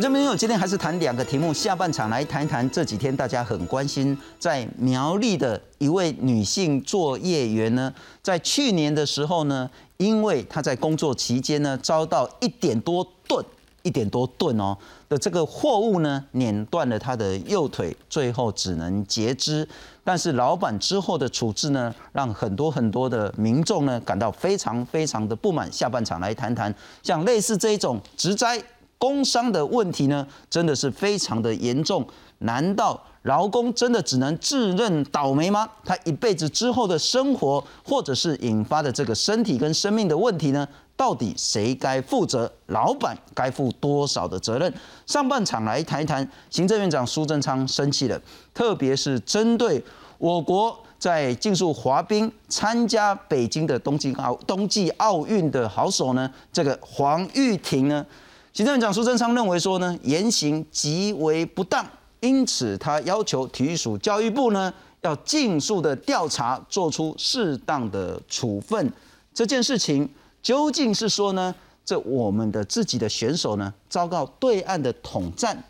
观众朋友，今天还是谈两个题目。下半场来谈一谈这几天大家很关心，在苗栗的一位女性作业员呢，在去年的时候呢，因为她在工作期间呢，遭到一点多吨、一点多吨哦的这个货物呢，碾断了她的右腿，最后只能截肢。但是老板之后的处置呢，让很多很多的民众呢感到非常非常的不满。下半场来谈谈，像类似这一种职灾。工伤的问题呢，真的是非常的严重。难道劳工真的只能自认倒霉吗？他一辈子之后的生活，或者是引发的这个身体跟生命的问题呢？到底谁该负责？老板该负多少的责任？上半场来谈一谈，行政院长苏贞昌生气了，特别是针对我国在竞速滑冰参加北京的冬季奥冬季奥运的好手呢，这个黄玉婷呢？行政院长苏贞昌认为说呢，言行极为不当，因此他要求体育署、教育部呢，要尽速的调查，做出适当的处分。这件事情究竟是说呢，这我们的自己的选手呢，遭到对岸的统战，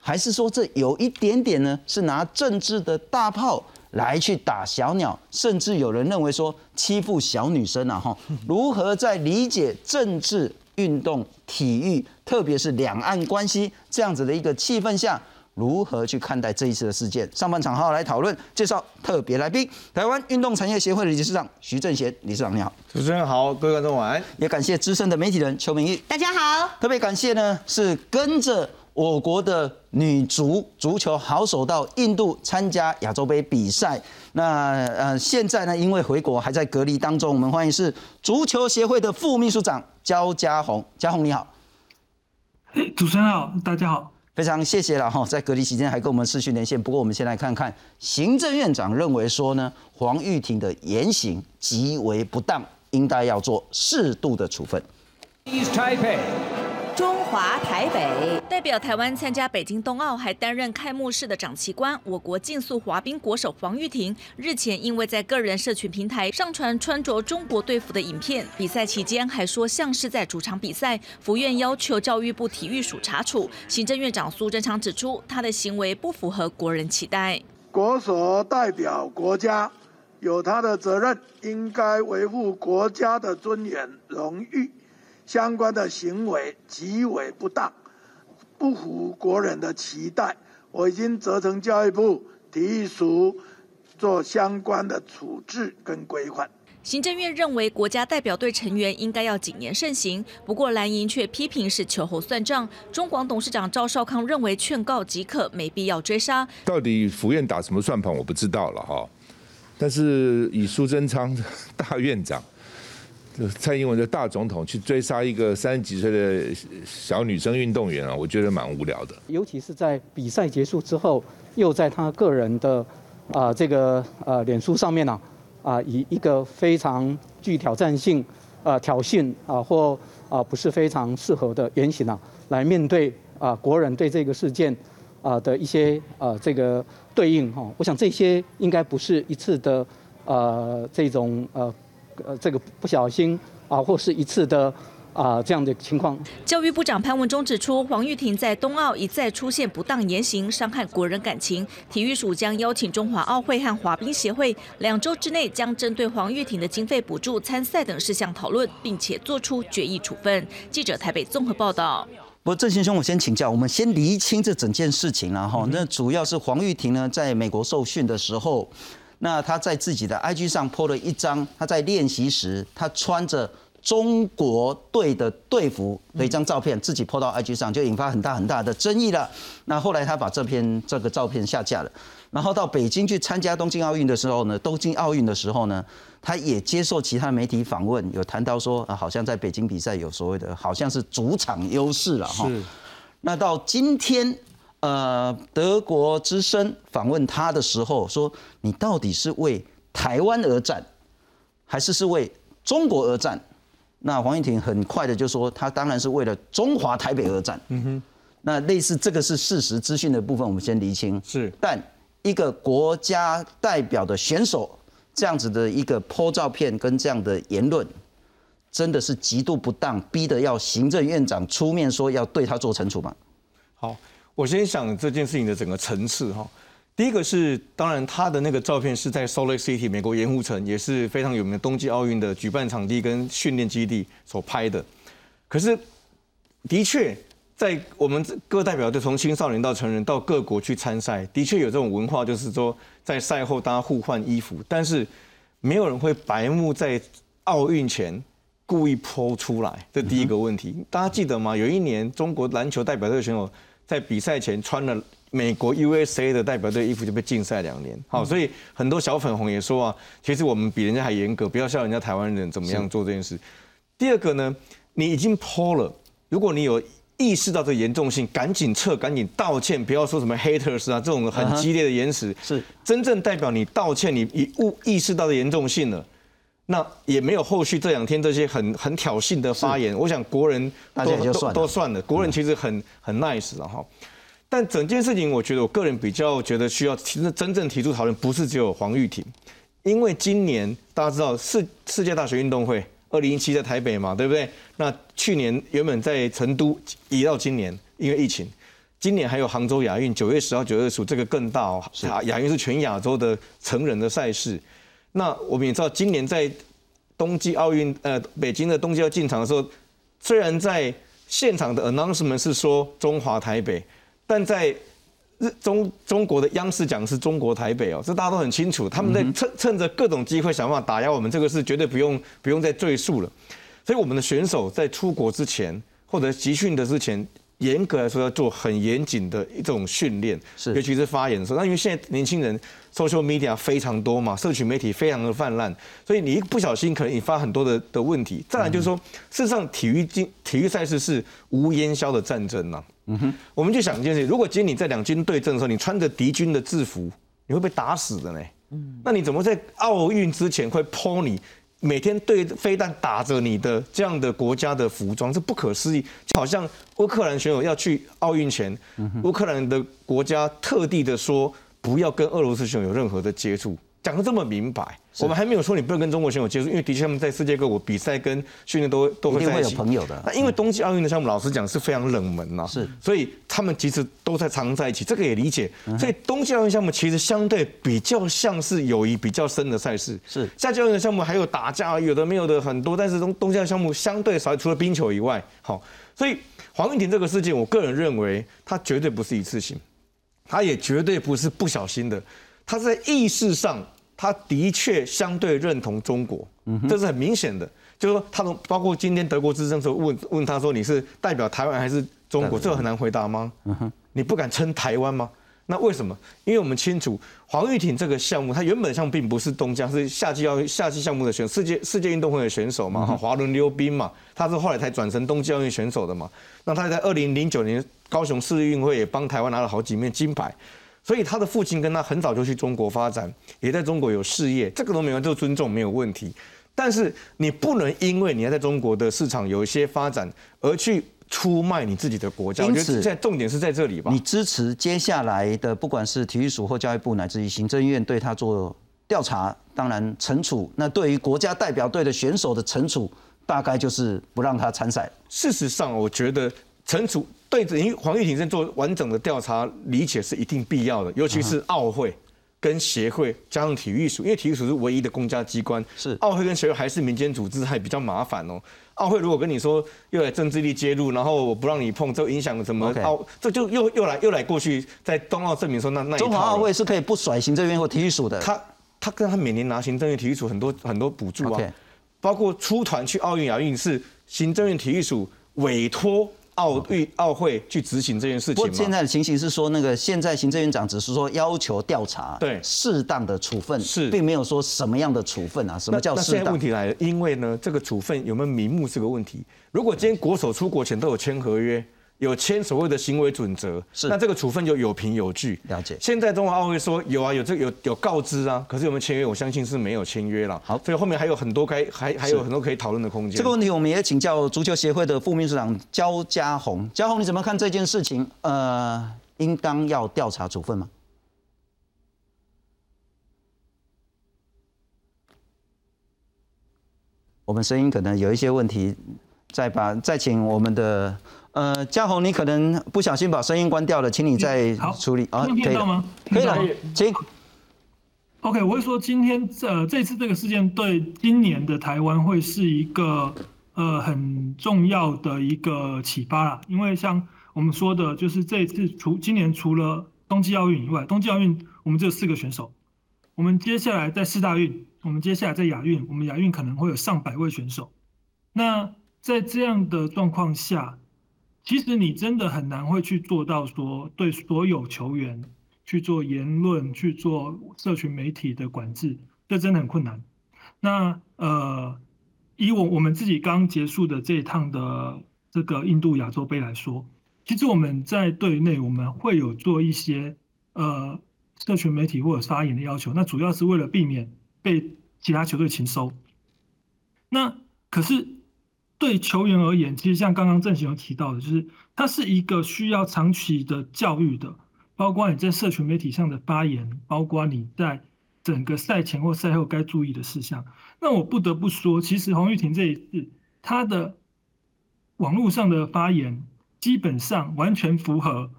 还是说这有一点点呢，是拿政治的大炮来去打小鸟，甚至有人认为说欺负小女生啊？哈，如何在理解政治？运动、体育，特别是两岸关系这样子的一个气氛下，如何去看待这一次的事件？上半场好好来讨论。介绍特别来宾，台湾运动产业协会的理事长徐正贤理事长，你好。主持人好，各位观众晚安。也感谢资深的媒体人邱明玉，大家好。特别感谢呢，是跟着我国的女足足球好手到印度参加亚洲杯比赛。那呃，现在呢，因为回国还在隔离当中，我们欢迎是足球协会的副秘书长焦家宏。家宏你好，主持人好，大家好，非常谢谢了哈，在隔离期间还跟我们视讯连线。不过我们先来看看行政院长认为说呢，黄玉婷的言行极为不当，应该要做适度的处分。中华台北代表台湾参加北京冬奥，还担任开幕式的掌旗官。我国竞速滑冰国手黄玉婷日前因为在个人社群平台上传穿着中国队服的影片，比赛期间还说像是在主场比赛，福院要求教育部体育署查处。行政院长苏贞昌指出，他的行为不符合国人期待。国手代表国家，有他的责任，应该维护国家的尊严荣誉。相关的行为极为不当，不符国人的期待。我已经责成教育部体育署做相关的处置跟规范。行政院认为国家代表队成员应该要谨言慎行，不过蓝营却批评是秋后算账。中广董事长赵少康认为劝告即可，没必要追杀。到底府院打什么算盘，我不知道了哈。但是以苏贞昌 大院长。蔡英文的大总统去追杀一个三十几岁的小女生运动员啊，我觉得蛮无聊的。尤其是在比赛结束之后，又在他个人的啊这个呃脸书上面呢啊以一个非常具挑战性啊挑衅啊或啊不是非常适合的言行啊来面对啊国人对这个事件啊的一些啊这个对应哈，我想这些应该不是一次的呃这种呃。呃，这个不小心啊，或是一次的啊这样的情况。教育部长潘文忠指出，黄玉婷在冬奥一再出现不当言行，伤害国人感情。体育署将邀请中华奥会和滑冰协会，两周之内将针对黄玉婷的经费补助、参赛等事项讨论，并且做出决议处分。记者台北综合报道。不，郑先生，我先请教，我们先厘清这整件事情了哈。那主要是黄玉婷呢，在美国受训的时候。那他在自己的 IG 上 po 了一张他在练习时他穿着中国队的队服的一张照片，自己 po 到 IG 上，就引发很大很大的争议了。那后来他把这篇这个照片下架了。然后到北京去参加东京奥运的时候呢，东京奥运的时候呢，他也接受其他媒体访问，有谈到说啊，好像在北京比赛有所谓的，好像是主场优势了哈。那到今天。呃，德国之声访问他的时候说：“你到底是为台湾而战，还是是为中国而战？”那黄玉婷很快的就说：“他当然是为了中华台北而战。”嗯哼。那类似这个是事实资讯的部分，我们先厘清。是。但一个国家代表的选手这样子的一个 po 照片跟这样的言论，真的是极度不当，逼得要行政院长出面说要对他做惩处吗？好，我先想这件事情的整个层次哈。第一个是，当然他的那个照片是在 Salt Lake City 美国盐湖城，也是非常有名的冬季奥运的举办场地跟训练基地所拍的。可是，的确，在我们各代表队从青少年到成人到各国去参赛，的确有这种文化，就是说在赛后大家互换衣服，但是没有人会白目在奥运前故意剖出来。这第一个问题，大家记得吗？有一年中国篮球代表队选手在比赛前穿了。美国 USA 的代表队衣服就被禁赛两年，好，所以很多小粉红也说啊，其实我们比人家还严格，不要像人家台湾人怎么样做这件事。第二个呢，你已经泼了，如果你有意识到这严重性，赶紧撤，赶紧道歉，不要说什么 haters 啊这种很激烈的言辞，是真正代表你道歉，你已悟意识到的严重性了，那也没有后续这两天这些很很挑衅的发言，我想国人都都都算了，国人其实很很 nice 了哈。但整件事情，我觉得我个人比较觉得需要其实真正提出讨论，不是只有黄玉婷，因为今年大家知道世世界大学运动会二零一七在台北嘛，对不对？那去年原本在成都，移到今年，因为疫情，今年还有杭州亚运九月十号九月十五，这个更大哦。亚亚运是全亚洲的成人的赛事。那我们也知道，今年在冬季奥运，呃，北京的冬季要进场的时候，虽然在现场的 announcement 是说中华台北。但在日中中国的央视讲是中国台北哦，这大家都很清楚。他们在趁趁着各种机会想办法打压我们，这个是绝对不用不用再赘述了。所以我们的选手在出国之前或者集训的之前。严格来说，要做很严谨的一种训练，是尤其是发言的时候。那因为现在年轻人 social media 非常多嘛，社群媒体非常的泛滥，所以你一不小心可能引发很多的的问题。再来就是说，事实上体育竞体育赛事是无烟消的战争呐。嗯哼，我们就想一件事：如果今天你在两军对阵的时候，你穿着敌军的制服，你会被打死的呢。嗯，那你怎么在奥运之前会剖你？每天对飞弹打着你的这样的国家的服装，这不可思议。就好像乌克兰选手要去奥运前，乌克兰的国家特地的说，不要跟俄罗斯选手有任何的接触。讲的这么明白，我们还没有说你不能跟中国选手接触，因为的确他们在世界各国比赛跟训练都都会在一起。有朋友的。那因为冬季奥运的项目，老实讲是非常冷门呐，是，所以他们其实都在常在一起，这个也理解。所以冬季奥运项目其实相对比较像是友谊比较深的赛事。是，夏季奥运的项目还有打架，有的没有的很多，但是冬冬季项目相对少，除了冰球以外，好，所以黄玉婷这个事件，我个人认为他绝对不是一次性，他也绝对不是不小心的，他在意识上。他的确相对认同中国，这是很明显的。就是说，他从包括今天德国之声时候问问他说：“你是代表台湾还是中国？”这个很难回答吗？你不敢称台湾吗？那为什么？因为我们清楚黄玉婷这个项目，他原本项目并不是东江，是夏季要夏季项目的选世界世界运动会的选手嘛，哈，滑轮溜冰嘛，他是后来才转成冬季奥运选手的嘛。那他在二零零九年高雄世运会也帮台湾拿了好几面金牌。所以他的父亲跟他很早就去中国发展，也在中国有事业，这个都没有，就尊重没有问题。但是你不能因为你要在中国的市场有一些发展，而去出卖你自己的国家。因此，现在重点是在这里吧？你支持接下来的，不管是体育署或教育部，乃至于行政院对他做调查，当然惩处。那对于国家代表队的选手的惩处，大概就是不让他参赛。事实上，我觉得惩处。对，因为黄玉婷在做完整的调查，理解是一定必要的，尤其是奥会跟协会加上体育署，因为体育署是唯一的公家机关，是。奥会跟协会还是民间组织，还比较麻烦哦。奥会如果跟你说又来政治力介入，然后我不让你碰，这影响什么？奥，这就又又来又来过去在冬奥证明说那那中华奥会是可以不甩行政院或体育署的，他他跟他每年拿行政院体育署很多很多补助啊，包括出团去奥运亚运是行政院体育署委托。奥运奥会去执行这件事情不过现在的情形是说，那个现在行政院长只是说要求调查，对适当的处分是，并没有说什么样的处分啊？什么叫适当？那现在问题来了，因为呢，这个处分有没有名目是个问题。如果今天国手出国前都有签合约。有签所谓的行为准则，是那这个处分就有凭有据。了解。现在中华奥会说有啊，有这有有告知啊，可是有没有签约？我相信是没有签约了。好，所以后面还有很多该还还有很多可以讨论的空间。这个问题我们也请教足球协会的副秘书长焦家宏。嘉宏，你怎么看这件事情？呃，应当要调查处分吗？我们声音可能有一些问题，再把再请我们的。呃，嘉宏，你可能不小心把声音关掉了，请你再处理啊。听到吗？可以了，请。OK，我会说今天呃这次这个事件对今年的台湾会是一个呃很重要的一个启发啦，因为像我们说的，就是这一次除今年除了冬季奥运以外，冬季奥运我们只有四个选手，我们接下来在四大运，我们接下来在亚运，我们亚运可能会有上百位选手。那在这样的状况下，其实你真的很难会去做到说对所有球员。去做言论，去做社群媒体的管制，这真的很困难。那呃，以我我们自己刚结束的这一趟的这个印度亚洲杯来说，其实我们在队内我们会有做一些呃社群媒体或者发言的要求，那主要是为了避免被其他球队情收。那可是对球员而言，其实像刚刚郑行有提到的，就是它是一个需要长期的教育的。包括你在社群媒体上的发言，包括你在整个赛前或赛后该注意的事项。那我不得不说，其实黄玉婷这一次她的网络上的发言，基本上完全符合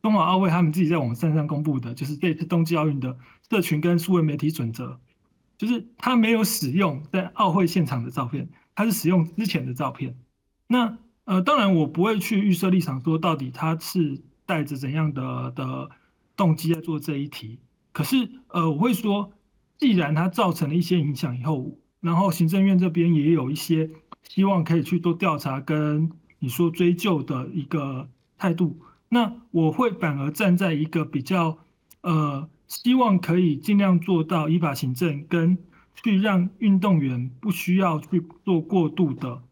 中华奥会他们自己在网站上公布的，就是这次冬季奥运的社群跟数位媒体准则，就是他没有使用在奥会现场的照片，他是使用之前的照片。那呃，当然我不会去预设立场，说到底他是。带着怎样的的动机在做这一题？可是，呃，我会说，既然它造成了一些影响以后，然后行政院这边也有一些希望可以去做调查跟你说追究的一个态度，那我会反而站在一个比较，呃，希望可以尽量做到依法行政，跟去让运动员不需要去做过度的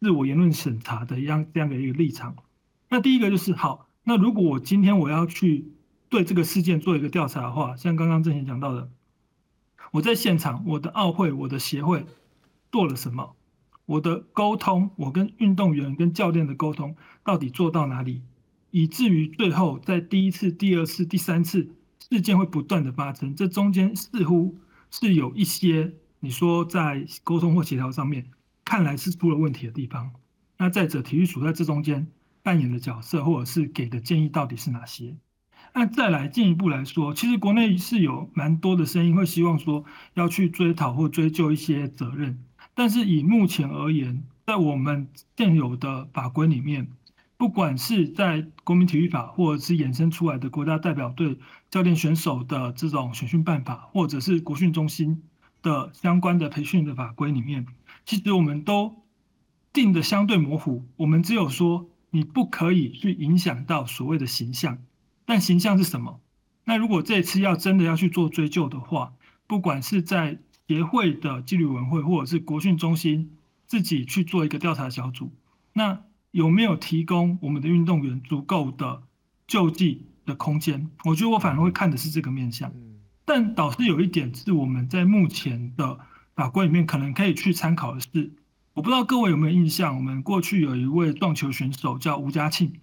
自我言论审查的一样这样的一个立场。那第一个就是好。那如果我今天我要去对这个事件做一个调查的话，像刚刚郑贤讲到的，我在现场，我的奥会、我的协会做了什么？我的沟通，我跟运动员、跟教练的沟通到底做到哪里？以至于最后在第一次、第二次、第三次事件会不断的发生，这中间似乎是有一些你说在沟通或协调上面看来是出了问题的地方。那再者，体育署在这中间。扮演的角色，或者是给的建议到底是哪些？那再来进一步来说，其实国内是有蛮多的声音会希望说要去追讨或追究一些责任，但是以目前而言，在我们现有的法规里面，不管是在国民体育法，或者是衍生出来的国家代表队教练选手的这种选训办法，或者是国训中心的相关的培训的法规里面，其实我们都定的相对模糊，我们只有说。你不可以去影响到所谓的形象，但形象是什么？那如果这次要真的要去做追究的话，不管是在协会的纪律委员会，或者是国训中心自己去做一个调查小组，那有没有提供我们的运动员足够的救济的空间？我觉得我反而会看的是这个面向。但导致有一点是我们在目前的法规里面可能可以去参考的是。我不知道各位有没有印象，我们过去有一位撞球选手叫吴家庆，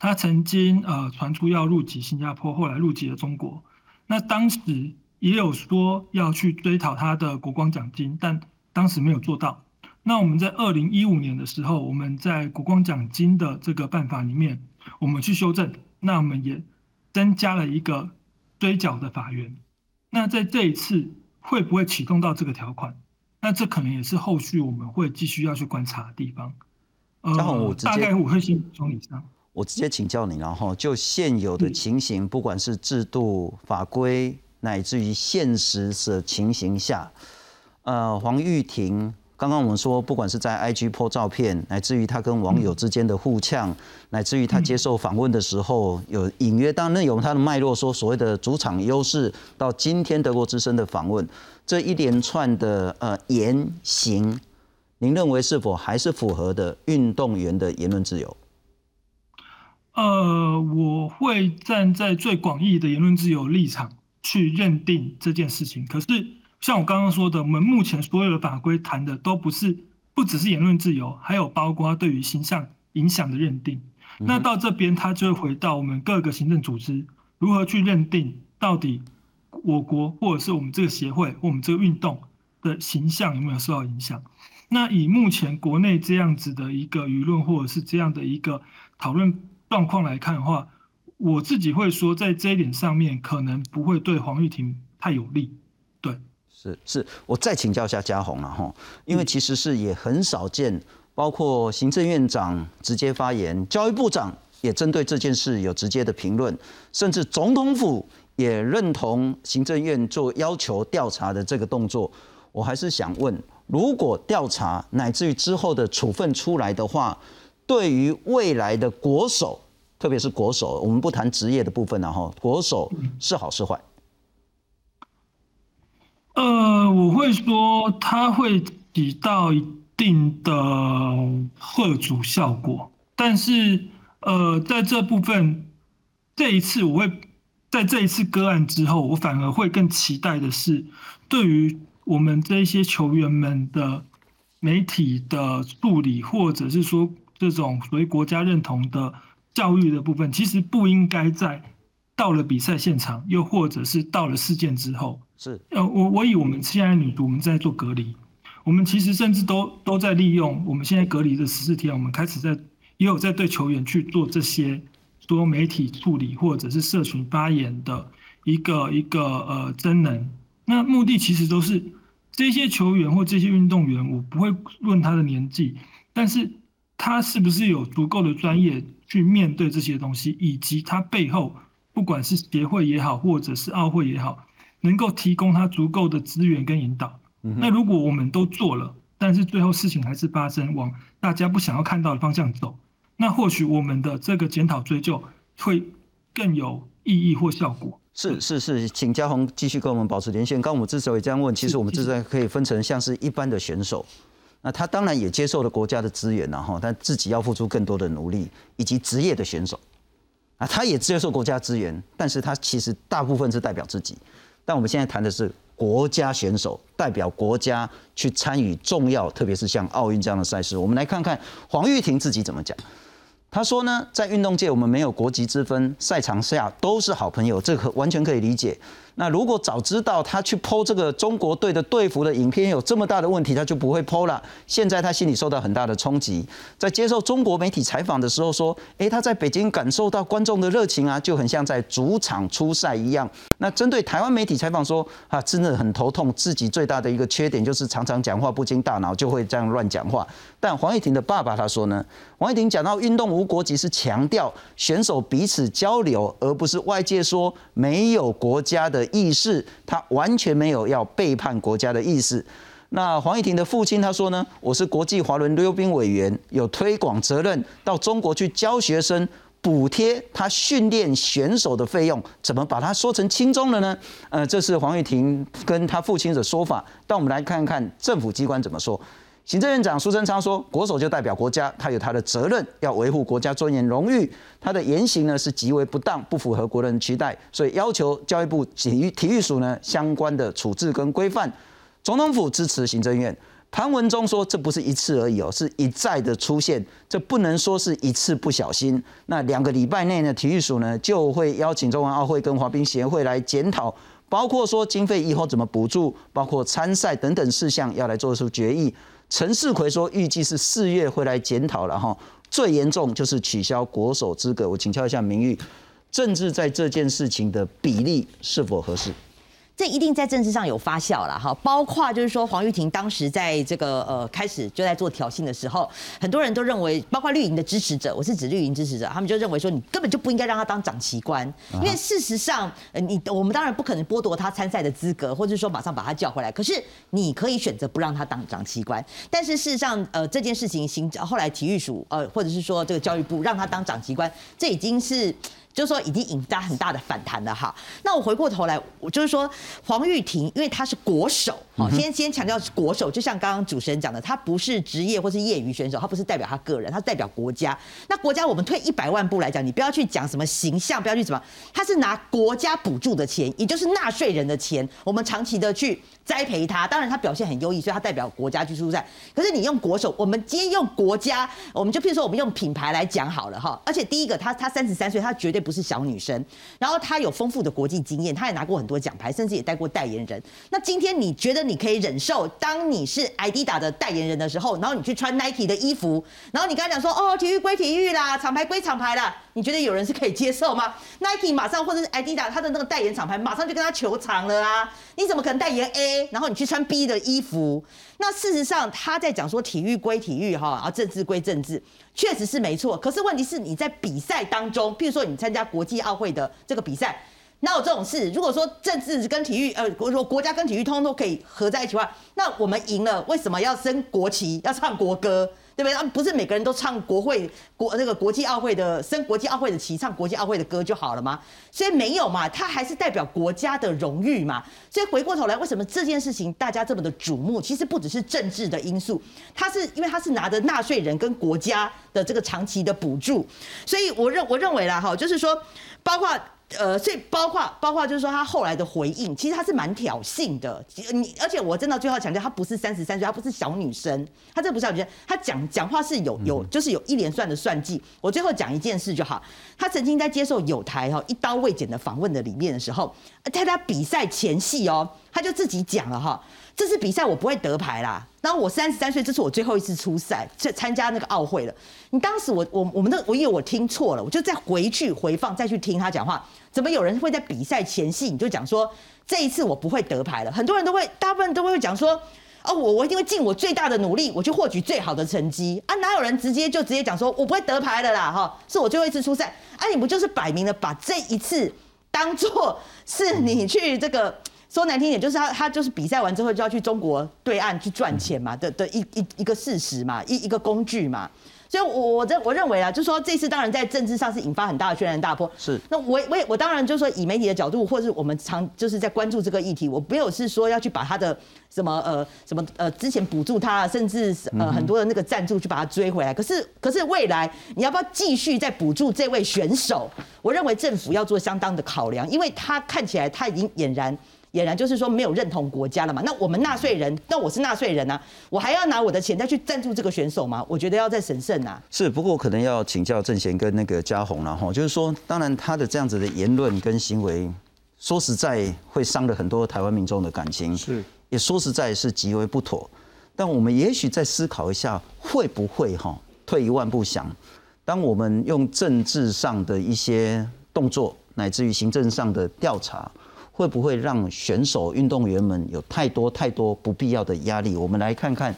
他曾经呃传出要入籍新加坡，后来入籍了中国。那当时也有说要去追讨他的国光奖金，但当时没有做到。那我们在二零一五年的时候，我们在国光奖金的这个办法里面，我们去修正，那我们也增加了一个追缴的法源。那在这一次会不会启动到这个条款？那这可能也是后续我们会继续要去观察的地方。呃，大概我会先从以上。我直接请教你，然后就现有的情形，不管是制度、法规，乃至于现实的情形下，呃，黄玉婷。刚刚我们说，不管是在 IG 拍照片，乃至于他跟网友之间的互呛，乃至于他接受访问的时候，有隐约当然有他的脉络，说所谓的主场优势，到今天德国之声的访问，这一连串的呃言行，您认为是否还是符合的运动员的言论自由？呃，我会站在最广义的言论自由立场去认定这件事情，可是。像我刚刚说的，我们目前所有的法规谈的都不是，不只是言论自由，还有包括对于形象影响的认定。那到这边，它就会回到我们各个行政组织如何去认定，到底我国或者是我们这个协会或我们这个运动的形象有没有受到影响？那以目前国内这样子的一个舆论或者是这样的一个讨论状况来看的话，我自己会说，在这一点上面可能不会对黄玉婷太有利。对，是是，我再请教一下嘉宏了哈，因为其实是也很少见，包括行政院长直接发言，教育部长也针对这件事有直接的评论，甚至总统府也认同行政院做要求调查的这个动作。我还是想问。如果调查乃至于之后的处分出来的话，对于未来的国手，特别是国手，我们不谈职业的部分了哈，国手是好是坏？呃，我会说它会起到一定的贺主效果，但是呃，在这部分这一次，我会在这一次个案之后，我反而会更期待的是对于。我们这些球员们的媒体的处理，或者是说这种所谓国家认同的教育的部分，其实不应该在到了比赛现场，又或者是到了事件之后。是，呃，我我以我们现在女足我们在做隔离，我们其实甚至都都在利用我们现在隔离的十四天，我们开始在也有在对球员去做这些多媒体处理或者是社群发言的一个一个呃真人。那目的其实都是。这些球员或这些运动员，我不会问他的年纪，但是他是不是有足够的专业去面对这些东西，以及他背后不管是协会也好，或者是奥会也好，能够提供他足够的资源跟引导。那如果我们都做了，但是最后事情还是发生往大家不想要看到的方向走，那或许我们的这个检讨追究会更有意义或效果。是是是，请嘉宏继续跟我们保持连线。刚我们之所以这样问，其实我们之所以可以分成像是一般的选手，那他当然也接受了国家的资源然后但自己要付出更多的努力，以及职业的选手，啊，他也接受国家资源，但是他其实大部分是代表自己。但我们现在谈的是国家选手代表国家去参与重要，特别是像奥运这样的赛事。我们来看看黄玉婷自己怎么讲。他说呢，在运动界我们没有国籍之分，赛场下都是好朋友，这可完全可以理解。那如果早知道他去剖这个中国队的队服的影片有这么大的问题，他就不会剖了。现在他心里受到很大的冲击，在接受中国媒体采访的时候说：“诶，他在北京感受到观众的热情啊，就很像在主场出赛一样。”那针对台湾媒体采访说：“啊，真的很头痛，自己最大的一个缺点就是常常讲话不经大脑，就会这样乱讲话。”但黄玉婷的爸爸他说呢，黄玉婷讲到运动无国籍是强调选手彼此交流，而不是外界说没有国家的。意识，他完全没有要背叛国家的意思。那黄义婷的父亲他说呢，我是国际滑轮溜冰委员，有推广责任，到中国去教学生，补贴他训练选手的费用，怎么把它说成轻中了呢？呃，这是黄玉婷跟他父亲的说法。但我们来看看政府机关怎么说。行政院长苏贞昌说：“国手就代表国家，他有他的责任，要维护国家尊严荣誉。他的言行呢是极为不当，不符合国人期待，所以要求教育部体育体育署呢相关的处置跟规范。总统府支持行政院。潘文忠说：这不是一次而已哦，是一再的出现，这不能说是一次不小心。那两个礼拜内呢，体育署呢就会邀请中华奥会跟滑冰协会来检讨，包括说经费以后怎么补助，包括参赛等等事项要来做出决议。”陈世奎说，预计是四月会来检讨了哈。最严重就是取消国手资格。我请教一下明玉，政治在这件事情的比例是否合适？这一定在政治上有发酵了哈，包括就是说黄玉婷当时在这个呃开始就在做挑衅的时候，很多人都认为，包括绿营的支持者，我是指绿营支持者，他们就认为说你根本就不应该让他当长旗官，因为事实上，呃你我们当然不可能剥夺他参赛的资格，或者说马上把他叫回来，可是你可以选择不让他当长旗官，但是事实上，呃这件事情行后来体育署呃或者是说这个教育部让他当长旗官，这已经是。就是说已经引发很大的反弹了哈。那我回过头来，我就是说黄玉婷，因为她是国手，好，先先强调是国手，就像刚刚主持人讲的，她不是职业或是业余选手，她不是代表她个人，她代表国家。那国家我们退一百万步来讲，你不要去讲什么形象，不要去什么，她是拿国家补助的钱，也就是纳税人的钱，我们长期的去栽培她。当然她表现很优异，所以她代表国家去出赛。可是你用国手，我们今天用国家，我们就譬如说我们用品牌来讲好了哈。而且第一个，她她三十三岁，她绝对。不是小女生。然后她有丰富的国际经验，她也拿过很多奖牌，甚至也带过代言人。那今天你觉得你可以忍受，当你是艾迪达的代言人的时候，然后你去穿 Nike 的衣服，然后你跟他讲说，哦，体育归体育啦，厂牌归厂牌啦，你觉得有人是可以接受吗？Nike 马上或者是 Adidas 他的那个代言厂牌马上就跟他求偿了啊！你怎么可能代言 A，然后你去穿 B 的衣服？那事实上他在讲说体育归体育哈，啊政治归政治，确实是没错。可是问题是你在比赛当中，譬如说你参加国际奥会的这个比赛。哪有这种事？如果说政治跟体育，呃，我说国家跟体育通通都可以合在一起的话，那我们赢了，为什么要升国旗，要唱国歌，对不对？不是每个人都唱国会国那个国际奥会的升国际奥会的旗，唱国际奥会的歌就好了吗？所以没有嘛，它还是代表国家的荣誉嘛。所以回过头来，为什么这件事情大家这么的瞩目？其实不只是政治的因素，它是因为它是拿着纳税人跟国家的这个长期的补助，所以我认我认为啦，哈，就是说包括。呃，所以包括包括就是说他后来的回应，其实他是蛮挑衅的。你而且我真的最后强调，他不是三十三岁，他不是小女生，他这不是小女生，他讲讲话是有有就是有一连串的算计。我最后讲一件事就好，他曾经在接受有台哈一刀未剪的访问的里面的时候，在他比赛前戏哦，他就自己讲了哈。这次比赛我不会得牌啦。然后我三十三岁，这是我最后一次出赛，参参加那个奥会了。你当时我我我们的我以为我听错了，我就再回去回放再去听他讲话。怎么有人会在比赛前夕你就讲说这一次我不会得牌了？很多人都会，大部分都会讲说哦，我我一定会尽我最大的努力，我去获取最好的成绩啊！哪有人直接就直接讲说我不会得牌了啦？哈，是我最后一次出赛啊！你不就是摆明了把这一次当做是你去这个？说难听点，就是他他就是比赛完之后就要去中国对岸去赚钱嘛的的一一一个事实嘛，一一个工具嘛。所以，我我认我认为啊，就是说这次当然在政治上是引发很大的轩然大波。是。那我我我当然就是说以媒体的角度，或者是我们常就是在关注这个议题，我没有是说要去把他的什么呃什么呃之前补助他，甚至呃很多的那个赞助去把他追回来。可是可是未来你要不要继续再补助这位选手？我认为政府要做相当的考量，因为他看起来他已经俨然。俨然就是说没有认同国家了嘛？那我们纳税人，那我是纳税人啊，我还要拿我的钱再去赞助这个选手吗？我觉得要再审慎啊。是，不过我可能要请教郑贤跟那个嘉宏了哈，就是说，当然他的这样子的言论跟行为，说实在会伤了很多台湾民众的感情，是，也说实在是极为不妥。但我们也许再思考一下，会不会哈，退一万步想，当我们用政治上的一些动作，乃至于行政上的调查。会不会让选手、运动员们有太多太多不必要的压力？我们来看看，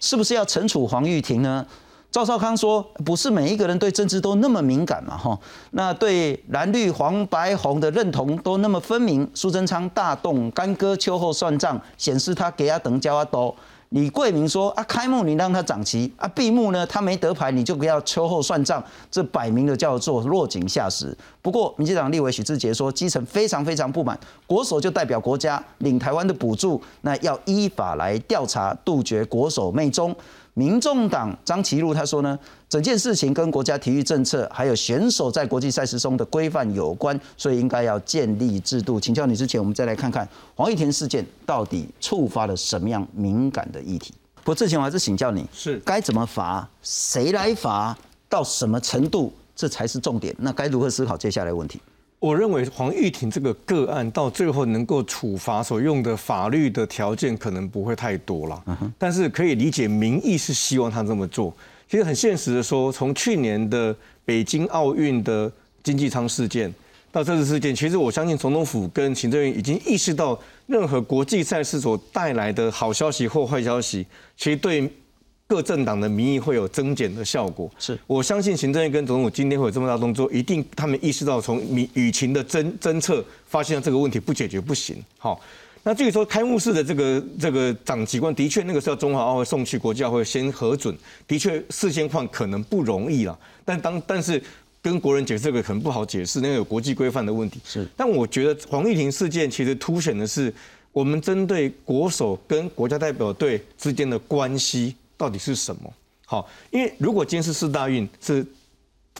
是不是要惩处黄玉婷呢？赵少康说，不是每一个人对政治都那么敏感嘛，哈。那对蓝绿黄白红的认同都那么分明。苏贞昌大动干戈，秋后算账，显示他给阿等交阿多。李桂明说：“啊，开幕你让他涨旗，啊，闭幕呢他没得牌，你就不要秋后算账，这摆明了叫做落井下石。”不过，民进党立委许志杰说，基层非常非常不满，国手就代表国家领台湾的补助，那要依法来调查，杜绝国手媚中。民众党张其禄他说呢，整件事情跟国家体育政策还有选手在国际赛事中的规范有关，所以应该要建立制度。请教你之前，我们再来看看黄玉田事件到底触发了什么样敏感的议题。不过之前我还是请教你，是该怎么罚，谁来罚，到什么程度，这才是重点。那该如何思考接下来问题？我认为黄玉婷这个个案到最后能够处罚所用的法律的条件可能不会太多了，但是可以理解民意是希望他这么做。其实很现实的说，从去年的北京奥运的经济舱事件到这次事件，其实我相信总统府跟行政院已经意识到，任何国际赛事所带来的好消息或坏消息，其实对。各政党的民意会有增减的效果，是我相信行政院跟总统今天会有这么大动作，一定他们意识到从民舆情的侦侦测发现这个问题不解决不行。好，那至于说开幕式的这个这个长旗官，的确那个时候中华奥会送去国际奥会先核准，的确事先换可能不容易了。但当但是跟国人解释这个可能不好解释，那个有国际规范的问题。是，但我觉得黄玉婷事件其实凸显的是我们针对国手跟国家代表队之间的关系。到底是什么？好，因为如果今天是四大运是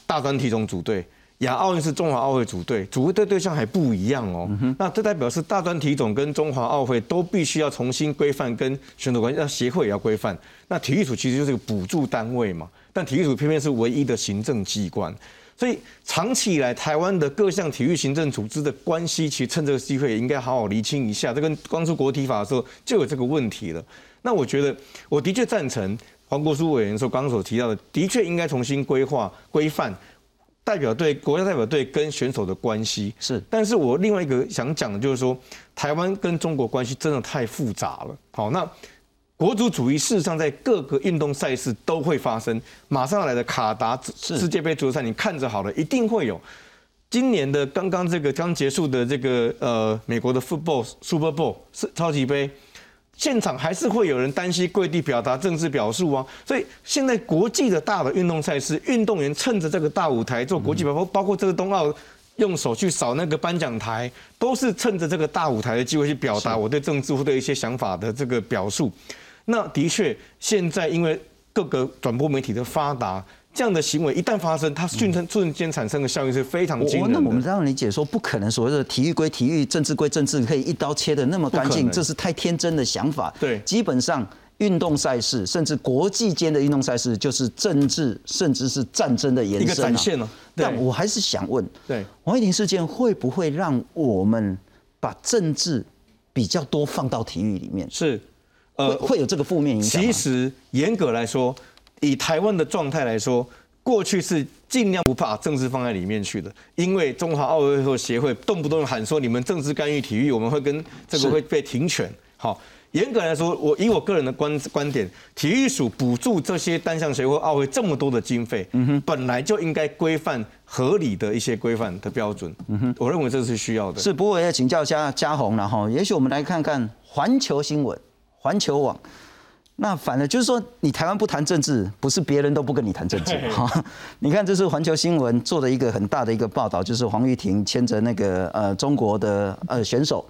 大专体总组队，亚奥运是中华奥会组队，组队对象还不一样哦。那这代表是大专体总跟中华奥会都必须要重新规范跟选手关系，让协会也要规范。那体育署其实就是个补助单位嘛，但体育署偏偏是唯一的行政机关，所以长期以来，台湾的各项体育行政组织的关系，其实趁这个机会也应该好好厘清一下。这跟刚出国体法的时候就有这个问题了。那我觉得，我的确赞成黄国书委员说刚刚所提到的，的确应该重新规划规范代表队、国家代表队跟选手的关系。是，但是我另外一个想讲的就是说，台湾跟中国关系真的太复杂了。好，那。国族主义事实上在各个运动赛事都会发生。马上要来的卡达世界杯足球赛，你看着好了，一定会有。今年的刚刚这个刚结束的这个呃美国的 football Super Bowl 是超级杯，现场还是会有人单膝跪地表达政治表述啊。所以现在国际的大的运动赛事，运动员趁着这个大舞台做国际包包括这个冬奥用手去扫那个颁奖台，都是趁着这个大舞台的机会去表达我对政治或对一些想法的这个表述。那的确，现在因为各个转播媒体的发达，这样的行为一旦发生，它瞬间瞬间产生的效应是非常惊人的。那我们这样理解说，不可能所谓的体育归体育，政治归政治，可以一刀切的那么干净，这是太天真的想法。对，基本上运动赛事，甚至国际间的运动赛事，就是政治甚至是战争的延伸。一个展现了。但我还是想问，对王一婷事件会不会让我们把政治比较多放到体育里面？是。呃，会有这个负面影响。其实严格来说，以台湾的状态来说，过去是尽量不把政治放在里面去的，因为中华奥委会协会动不动喊说你们政治干预体育，我们会跟这个会被停权。好，严格来说，我以我个人的观观点，体育署补助这些单项协会奥会这么多的经费，嗯哼，本来就应该规范合理的一些规范的标准。嗯哼，我认为这是需要的。是，不过要请教一下嘉宏了哈，也许我们来看看环球新闻。环球网，那反而就是说，你台湾不谈政治，不是别人都不跟你谈政治哈。你看，这是环球新闻做的一个很大的一个报道，就是黄玉婷牵着那个呃中国的呃选手，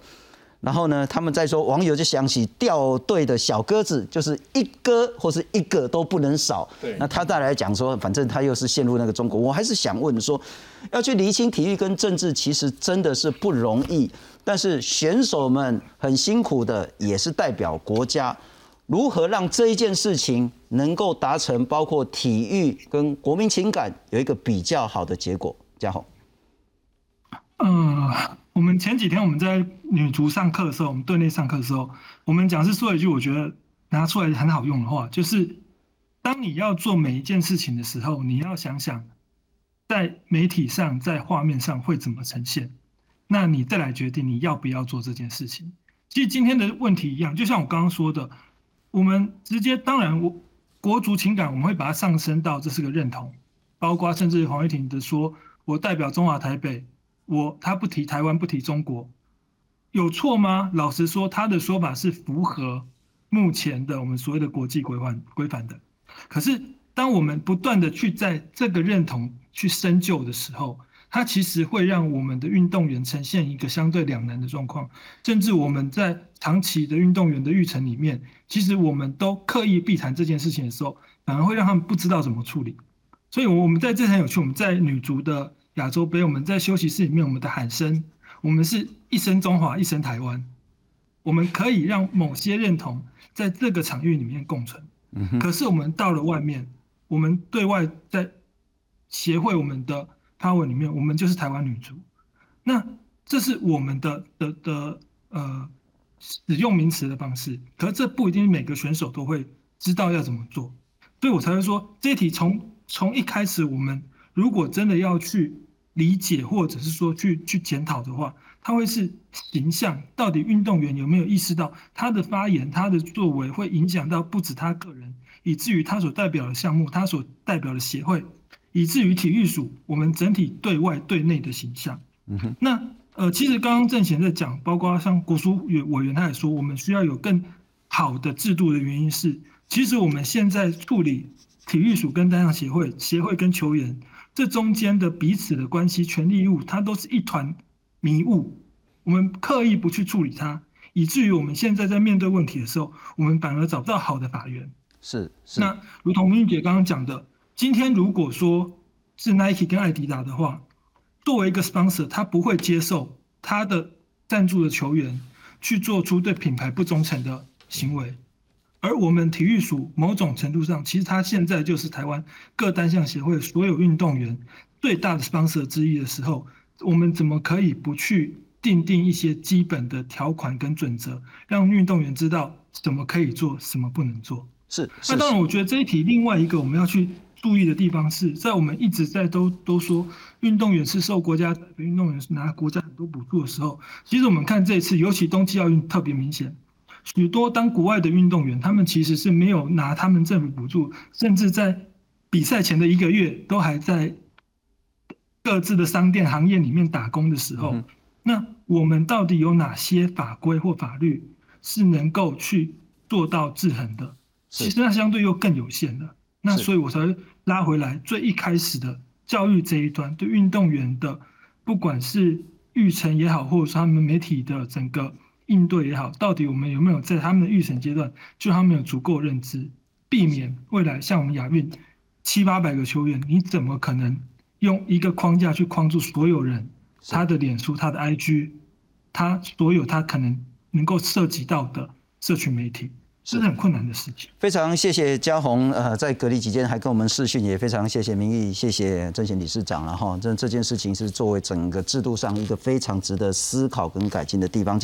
然后呢，他们在说，网友就想起掉队的小鸽子，就是一哥或是一个都不能少。对，那他再来讲说，反正他又是陷入那个中国，我还是想问说，要去厘清体育跟政治，其实真的是不容易。但是选手们很辛苦的，也是代表国家，如何让这一件事情能够达成，包括体育跟国民情感有一个比较好的结果？嘉宏，嗯，我们前几天我们在女足上课的时候，我们队内上课的时候，我们讲师说一句我觉得拿出来很好用的话，就是当你要做每一件事情的时候，你要想想在媒体上、在画面上会怎么呈现。那你再来决定你要不要做这件事情。其实今天的问题一样，就像我刚刚说的，我们直接当然我国足情感我们会把它上升到这是个认同，包括甚至黄玉婷的说，我代表中华台北，我他不提台湾不提中国，有错吗？老实说，他的说法是符合目前的我们所谓的国际规范规范的。可是当我们不断的去在这个认同去深究的时候，它其实会让我们的运动员呈现一个相对两难的状况，甚至我们在长期的运动员的育成里面，其实我们都刻意避谈这件事情的时候，反而会让他们不知道怎么处理。所以，我们在这很有趣，我们在女足的亚洲杯，我们在休息室里面，我们的喊声，我们是一声中华，一声台湾，我们可以让某些认同在这个场域里面共存。可是，我们到了外面，我们对外在协会，我们的。他文里面，我们就是台湾女足，那这是我们的的的呃使用名词的方式，可是这不一定每个选手都会知道要怎么做，所以我才会说这一题从从一开始，我们如果真的要去理解或者是说去去检讨的话，它会是形象，到底运动员有没有意识到他的发言、他的作为会影响到不止他个人，以至于他所代表的项目、他所代表的协会。以至于体育署我们整体对外对内的形象，嗯哼，那呃，其实刚刚郑贤在讲，包括像国书委委员他也说，我们需要有更好的制度的原因是，其实我们现在处理体育署跟单项协会、协会跟球员这中间的彼此的关系、权利义务，它都是一团迷雾，我们刻意不去处理它，以至于我们现在在面对问题的时候，我们反而找不到好的法源。是是，那如同明玉姐刚刚讲的。今天如果说是 Nike 跟艾迪达的话，作为一个 sponsor，他不会接受他的赞助的球员去做出对品牌不忠诚的行为。而我们体育署某种程度上，其实他现在就是台湾各单项协会所有运动员最大的 sponsor 之一的时候，我们怎么可以不去定定一些基本的条款跟准则，让运动员知道什么可以做，什么不能做？是。那当然，我觉得这一题另外一个我们要去注意的地方是在我们一直在都都说运动员是受国家运动员是拿国家很多补助的时候，其实我们看这次，尤其冬季奥运特别明显，许多当国外的运动员，他们其实是没有拿他们政府补助，甚至在比赛前的一个月都还在各自的商店行业里面打工的时候，那我们到底有哪些法规或法律是能够去做到制衡的？其实那相对又更有限的。那所以我才拉回来最一开始的教育这一端，对运动员的不管是育成也好，或者说他们媒体的整个应对也好，到底我们有没有在他们的预审阶段就他们有足够认知，避免未来像我们亚运。七八百个球员，你怎么可能用一个框架去框住所有人？他的脸书、他的 IG，他所有他可能能够涉及到的社群媒体，是很困难的事情。非常谢谢嘉宏，呃，在隔离期间还跟我们视讯，也非常谢谢明义，谢谢郑贤理事长了哈。这这件事情是作为整个制度上一个非常值得思考跟改进的地方。